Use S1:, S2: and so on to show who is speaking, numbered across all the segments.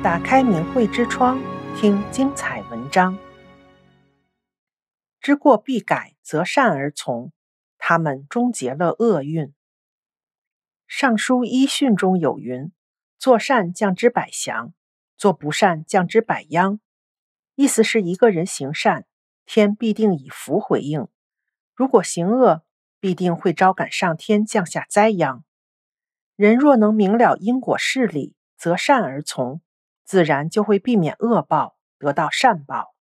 S1: 打开明慧之窗，听精彩文章。知过必改，择善而从，他们终结了厄运。《尚书一训》中有云：“做善降之百祥，做不善降之百殃。”意思是一个人行善，天必定以福回应；如果行恶，必定会招感上天降下灾殃。人若能明了因果事理，择善而从，自然就会避免恶报，得到善报。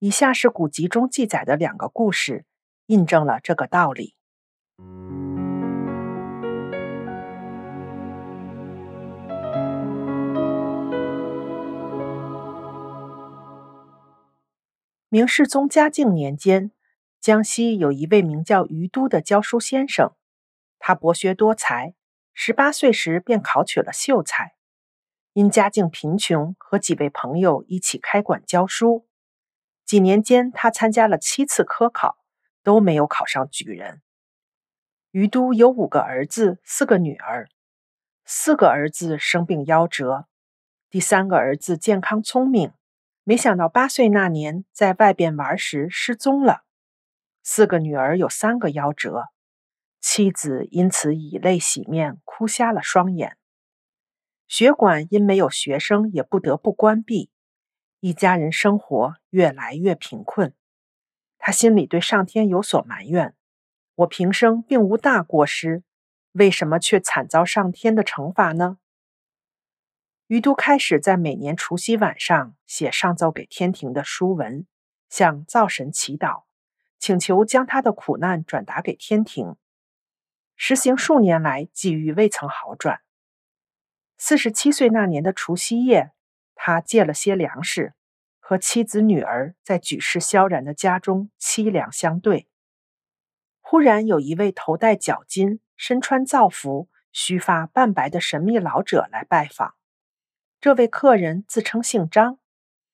S1: 以下是古籍中记载的两个故事，印证了这个道理。明世宗嘉靖年间，江西有一位名叫于都的教书先生，他博学多才。十八岁时便考取了秀才，因家境贫穷，和几位朋友一起开馆教书。几年间，他参加了七次科考，都没有考上举人。于都有五个儿子，四个女儿。四个儿子生病夭折，第三个儿子健康聪明，没想到八岁那年在外边玩时失踪了。四个女儿有三个夭折。妻子因此以泪洗面，哭瞎了双眼。学馆因没有学生，也不得不关闭。一家人生活越来越贫困。他心里对上天有所埋怨：我平生并无大过失，为什么却惨遭上天的惩罚呢？于都开始在每年除夕晚上写上奏给天庭的书文，向灶神祈祷，请求将他的苦难转达给天庭。实行数年来，际遇未曾好转。四十七岁那年的除夕夜，他借了些粮食，和妻子女儿在举世萧然的家中凄凉相对。忽然有一位头戴角巾、身穿皂服、须发半白的神秘老者来拜访。这位客人自称姓张，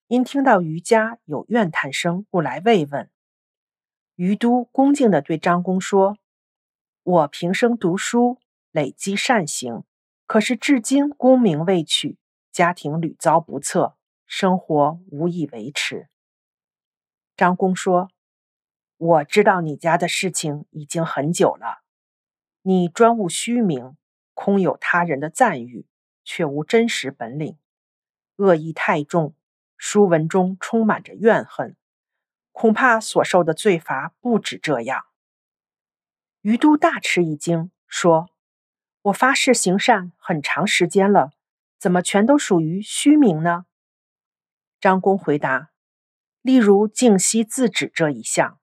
S1: 因听到余家有怨叹声，故来慰问。于都恭敬地对张公说。我平生读书，累积善行，可是至今功名未取，家庭屡遭不测，生活无以维持。张公说：“我知道你家的事情已经很久了，你专务虚名，空有他人的赞誉，却无真实本领，恶意太重，书文中充满着怨恨，恐怕所受的罪罚不止这样。”于都大吃一惊，说：“我发誓行善很长时间了，怎么全都属于虚名呢？”张公回答：“例如净息字纸这一项，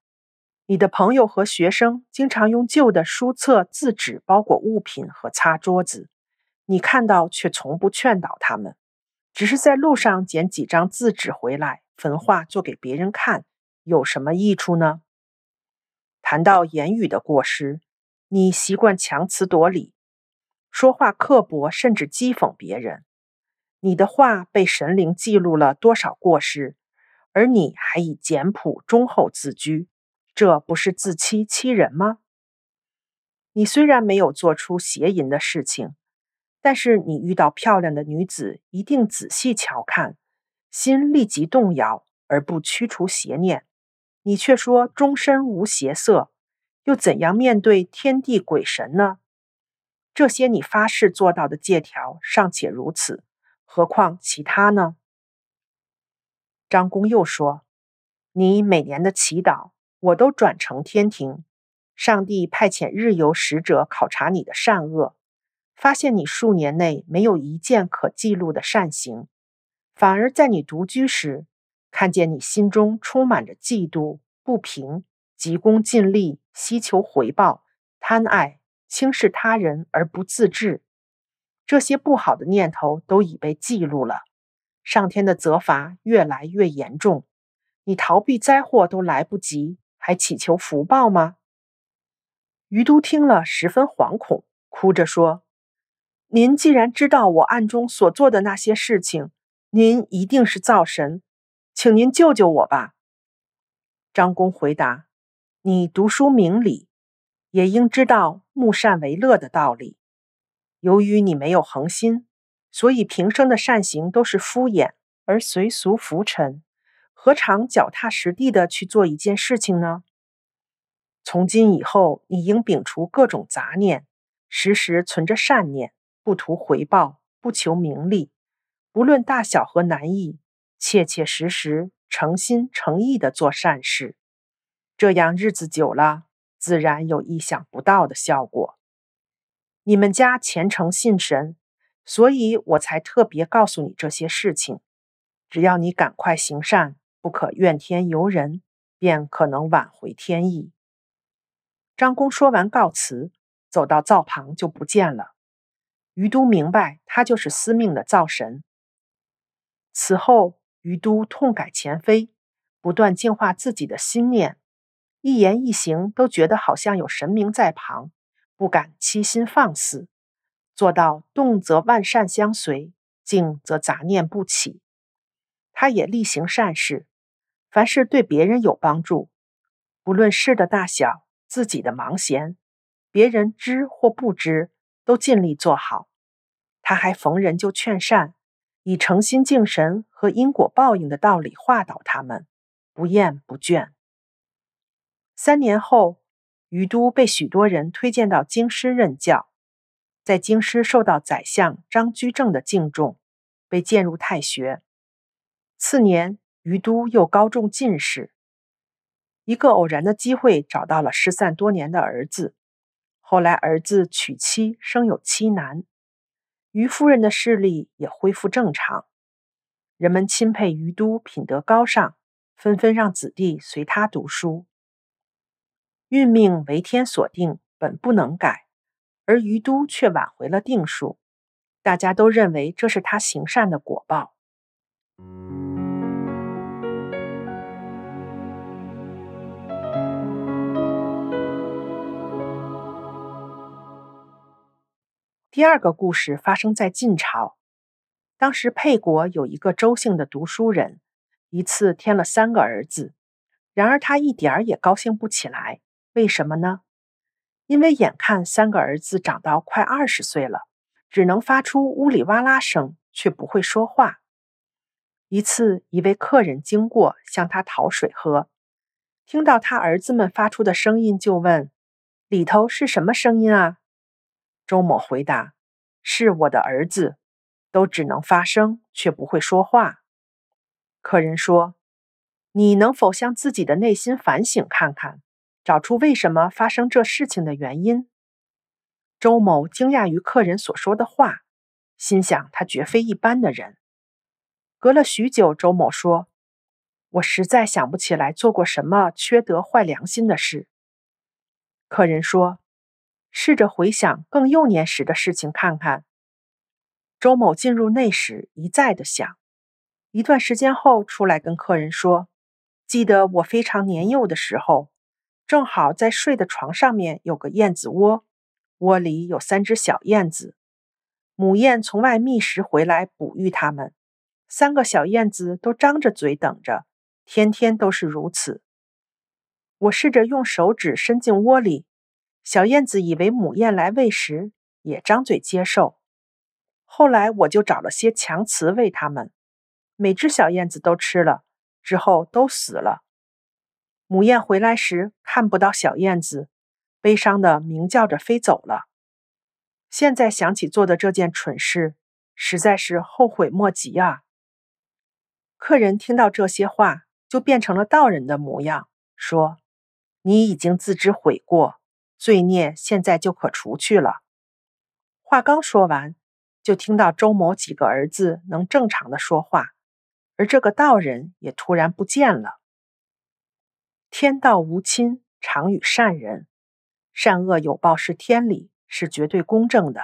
S1: 你的朋友和学生经常用旧的书册、字纸包裹物品和擦桌子，你看到却从不劝导他们，只是在路上捡几张字纸回来，焚化做给别人看，有什么益处呢？”谈到言语的过失，你习惯强词夺理，说话刻薄，甚至讥讽别人。你的话被神灵记录了多少过失，而你还以简朴忠厚自居，这不是自欺欺人吗？你虽然没有做出邪淫的事情，但是你遇到漂亮的女子，一定仔细瞧看，心立即动摇，而不驱除邪念。你却说终身无邪色，又怎样面对天地鬼神呢？这些你发誓做到的借条尚且如此，何况其他呢？张公又说：“你每年的祈祷，我都转呈天庭。上帝派遣日游使者考察你的善恶，发现你数年内没有一件可记录的善行，反而在你独居时。”看见你心中充满着嫉妒、不平、急功近利、希求回报、贪爱、轻视他人而不自制，这些不好的念头都已被记录了。上天的责罚越来越严重，你逃避灾祸都来不及，还祈求福报吗？于都听了十分惶恐，哭着说：“您既然知道我暗中所做的那些事情，您一定是灶神。”请您救救我吧。张公回答：“你读书明理，也应知道慕善为乐的道理。由于你没有恒心，所以平生的善行都是敷衍而随俗浮沉，何尝脚踏实地的去做一件事情呢？从今以后，你应摒除各种杂念，时时存着善念，不图回报，不求名利，不论大小和难易，切切实实、诚心诚意的做善事。这样日子久了，自然有意想不到的效果。你们家虔诚信神，所以我才特别告诉你这些事情。只要你赶快行善，不可怨天尤人，便可能挽回天意。张公说完告辞，走到灶旁就不见了。于都明白，他就是司命的灶神。此后，于都痛改前非，不断净化自己的心念，一言一行都觉得好像有神明在旁，不敢欺心放肆，做到动则万善相随，静则杂念不起。他也力行善事，凡是对别人有帮助，不论事的大小。自己的忙闲，别人知或不知，都尽力做好。他还逢人就劝善，以诚心敬神和因果报应的道理化导他们，不厌不倦。三年后，于都被许多人推荐到京师任教，在京师受到宰相张居正的敬重，被荐入太学。次年，于都又高中进士。一个偶然的机会，找到了失散多年的儿子。后来儿子娶妻，生有七男，于夫人的视力也恢复正常。人们钦佩于都品德高尚，纷纷让子弟随他读书。运命为天所定，本不能改，而于都却挽回了定数。大家都认为这是他行善的果报。第二个故事发生在晋朝，当时沛国有一个周姓的读书人，一次添了三个儿子，然而他一点儿也高兴不起来。为什么呢？因为眼看三个儿子长到快二十岁了，只能发出呜里哇啦声，却不会说话。一次，一位客人经过，向他讨水喝，听到他儿子们发出的声音，就问：“里头是什么声音啊？”周某回答：“是我的儿子，都只能发声，却不会说话。”客人说：“你能否向自己的内心反省看看，找出为什么发生这事情的原因？”周某惊讶于客人所说的话，心想他绝非一般的人。隔了许久，周某说：“我实在想不起来做过什么缺德坏良心的事。”客人说。试着回想更幼年时的事情看看。周某进入内室，一再的想。一段时间后，出来跟客人说：“记得我非常年幼的时候，正好在睡的床上面有个燕子窝，窝里有三只小燕子。母燕从外觅食回来，哺育它们。三个小燕子都张着嘴等着，天天都是如此。我试着用手指伸进窝里。”小燕子以为母燕来喂食，也张嘴接受。后来我就找了些强雌喂它们，每只小燕子都吃了，之后都死了。母燕回来时看不到小燕子，悲伤的鸣叫着飞走了。现在想起做的这件蠢事，实在是后悔莫及啊！客人听到这些话，就变成了道人的模样，说：“你已经自知悔过。”罪孽现在就可除去了。话刚说完，就听到周某几个儿子能正常的说话，而这个道人也突然不见了。天道无亲，常与善人，善恶有报是天理，是绝对公正的。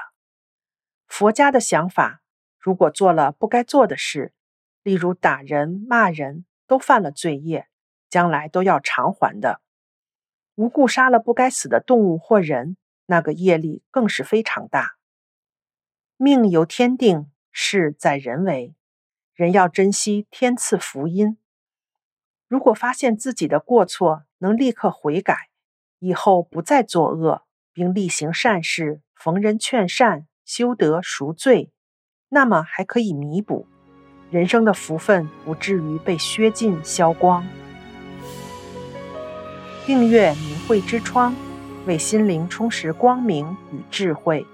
S1: 佛家的想法，如果做了不该做的事，例如打人、骂人，都犯了罪业，将来都要偿还的。无故杀了不该死的动物或人，那个业力更是非常大。命由天定，事在人为，人要珍惜天赐福音。如果发现自己的过错，能立刻悔改，以后不再作恶，并力行善事，逢人劝善，修德赎罪，那么还可以弥补，人生的福分不至于被削尽消光。订阅明慧之窗，为心灵充实光明与智慧。